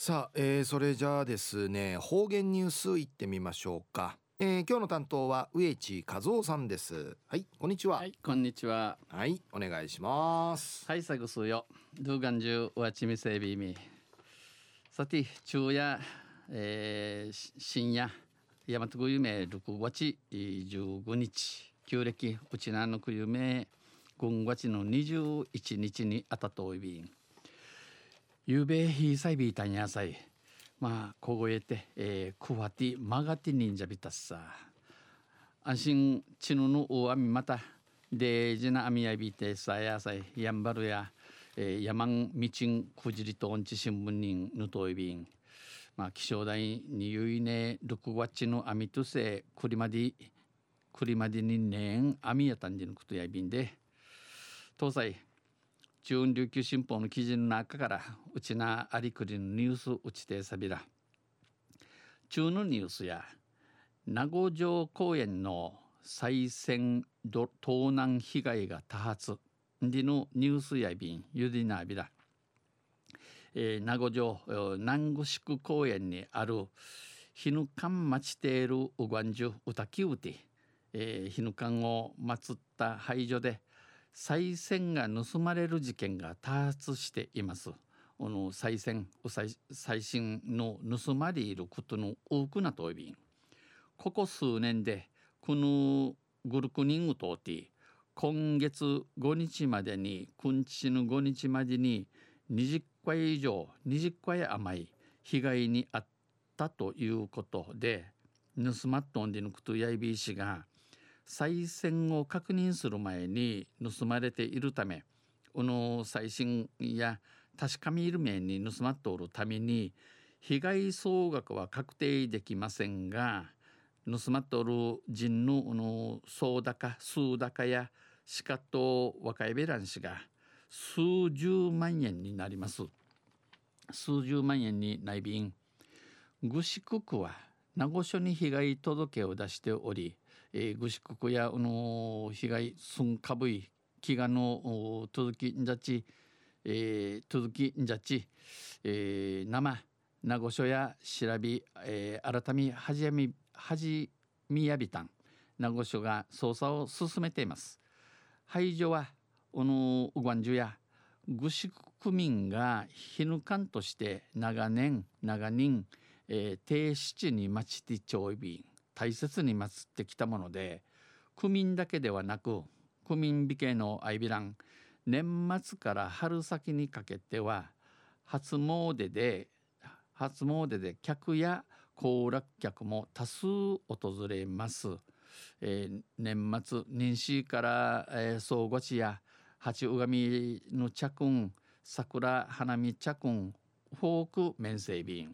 さあ、えー、それじゃあですね方言ニュースいってみましょうか、えー、今日の担当は植地和夫さんです。はいこんにちは。はいこんにちは。はいお願いします。はいさぐすよ。ドゥガンジュワチミセビミさて昼夜、えー、深夜大和区夢6月15日。旧暦うちなのく夢5月の21日にあたといびんゆうべひいさいびいたんやさい。まあ凍えて、えー、くわてまがてにんじゃびたっさ。安心ちぬの大網またでじな網やびてさやさい。やんばるや、えー、山んみちんくじりとんち新聞人ぬといびん。まあ気象台にゆいね6月の網とせくりまでくりまでにねん網やたんじのことやびんで。東西中央琉球新報の記事の中からうちなありくりのニュースうちてさびら。中のニュースや名護城公園の再選盗難被害が多発。でのニュースやびんゆりなびら、えー、名護城南護宿公園にある日ぬかん町ているうがんじゅうたきうて、えー、日ぬかんを祀った廃所で賽銭が盗まれる事件が多発しています。この賽銭最新の盗まれることの多くなとびここ数年でこのグルクニングとて今月5日までに今日の5日までに20回以上20回余い被害に遭ったということで盗まっとんでぬくとやいびいしが再選を確認する前に盗まれているためこの最新や確かめる面に盗まっておるために被害総額は確定できませんが盗まっておる人のの総高数高やしかと若いベラン氏が数十万円になります。数十万円に内便具志区区は名護署に被害届を出しておりえー、ぐしくくやうの被害すんかぶい飢餓の続きんじゃち、えー、続きんじゃち、えー、生名護署や調べ、えー、改めはじみはじみやびたん名護署が捜査を進めています。排除はおのうがんじゅやぐしく民がひぬかんとして長年長年、えー、低七に町ちてちょいびん。大切に祀ってきたもので区民だけではなく区民美形のアイビラン年末から春先にかけては初詣で初詣で客や行楽客も多数訪れます。えー、年末年始から、えー、総合地や八うがみの茶君桜花見茶君フォーク面整備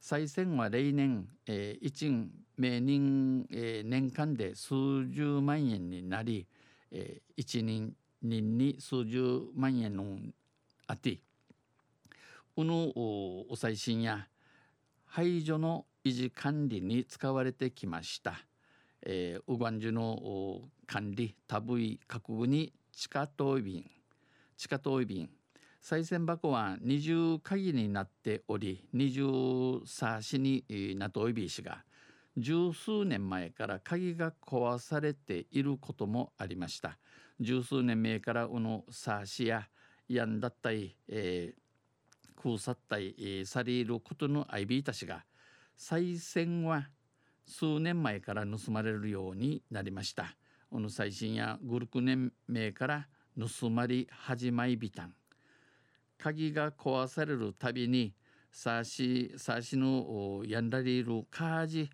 再選は例年、えー、一名人、えー、年間で数十万円になり、えー、一人人に数十万円のあってうのお最新や排除の維持管理に使われてきました。えー、ウガンジュの管理タブイ各部に地下遠い便地下遠い賽銭箱は二重鍵になっており二重差しになっておいびしが十数年前から鍵が壊されていることもありました。十数年前からこの差しややんだったい、えー、空さったい、えー、されることのアイビーたちが賽銭は数年前から盗まれるようになりました。この最新やグルク年名から盗まり始まいびたん。鍵が壊されるたびにサーシサーシのやんだりいるカージ、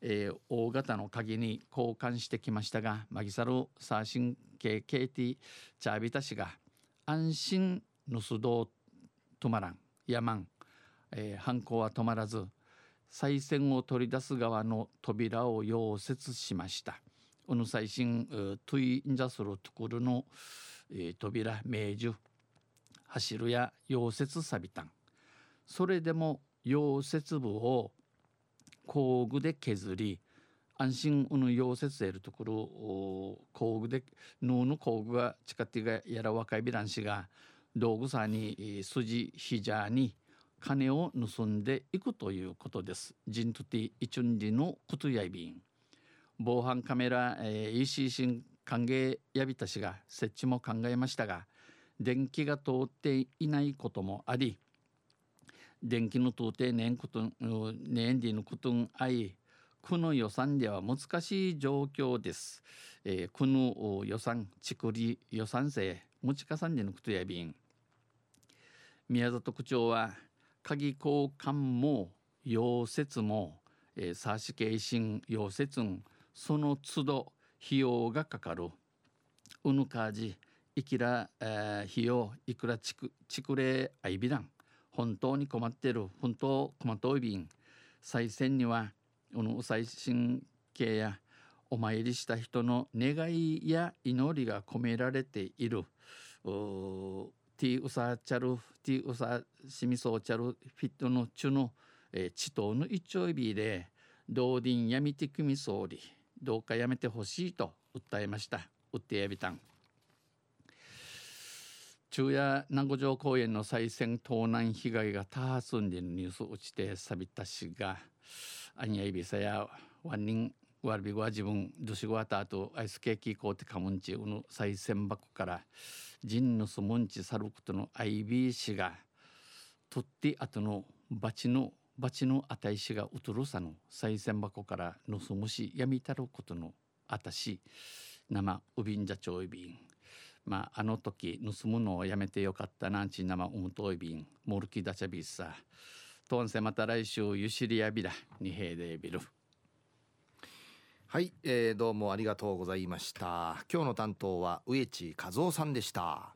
えー、大型の鍵に交換してきましたがマギサルサーシン系ケーティチャービタ氏が安心盗どう止まらんやまん、えー、犯行は止まらず賽銭を取り出す側の扉を溶接しました。この最新トゥインジャスルトゥクルの、えー、扉明治走るや溶接さびたん。それでも溶接部を工具で削り安心うぬ溶接得るところ工具で布の工具が近ってがやら若いびらんしが道具さに筋ひじゃに金を盗んでいくということです。ジントティイチュンリのことやびん。防犯カメラ、えー、EC 新歓迎やびたしが設置も考えましたが電気が通っていないこともあり電気の通ってねんことねんでのことんあいこの予算では難しい状況です。えー、この予算、ちくり予算制、持ち重ねのことやびん。宮里区長は、鍵交換も、溶接も、えー、サーシケーシン溶接その都度費用がかかる。うぬかじ、いきら、えー、費用、いくらちく、ちくれあいびらん。本当に困ってる。本当困っといびん。再選には、この最新系やお参りした人の願いや祈りが込められているティーウサチャルティーウサシミソーチャルフィットのチュの、えー、地頭の一丁日で同林やみてくみ総理どうかやめてほしいと訴えました訴えやびたん昼夜南五条公園の再選盗難被害が多発んでニュース落ちてさびたしがアニャイビサやワンニンワルビゴは自分ドシゴワターとアイスケーキコーテカムンチウの賽銭箱からジンヌスムンチサルクトのアイビー氏がとって後のバチのバチのあたいしがうとるさの賽銭箱から盗むしやみたることのあたし生ウビンジャチョイビンまああの時盗むのをやめてよかったなんちなまおむといびんモルキダチャビッサとんせまた来週ゆしりやびら二平でビルはい、えー、どうもありがとうございました。今日の担当は植地和夫さんでした。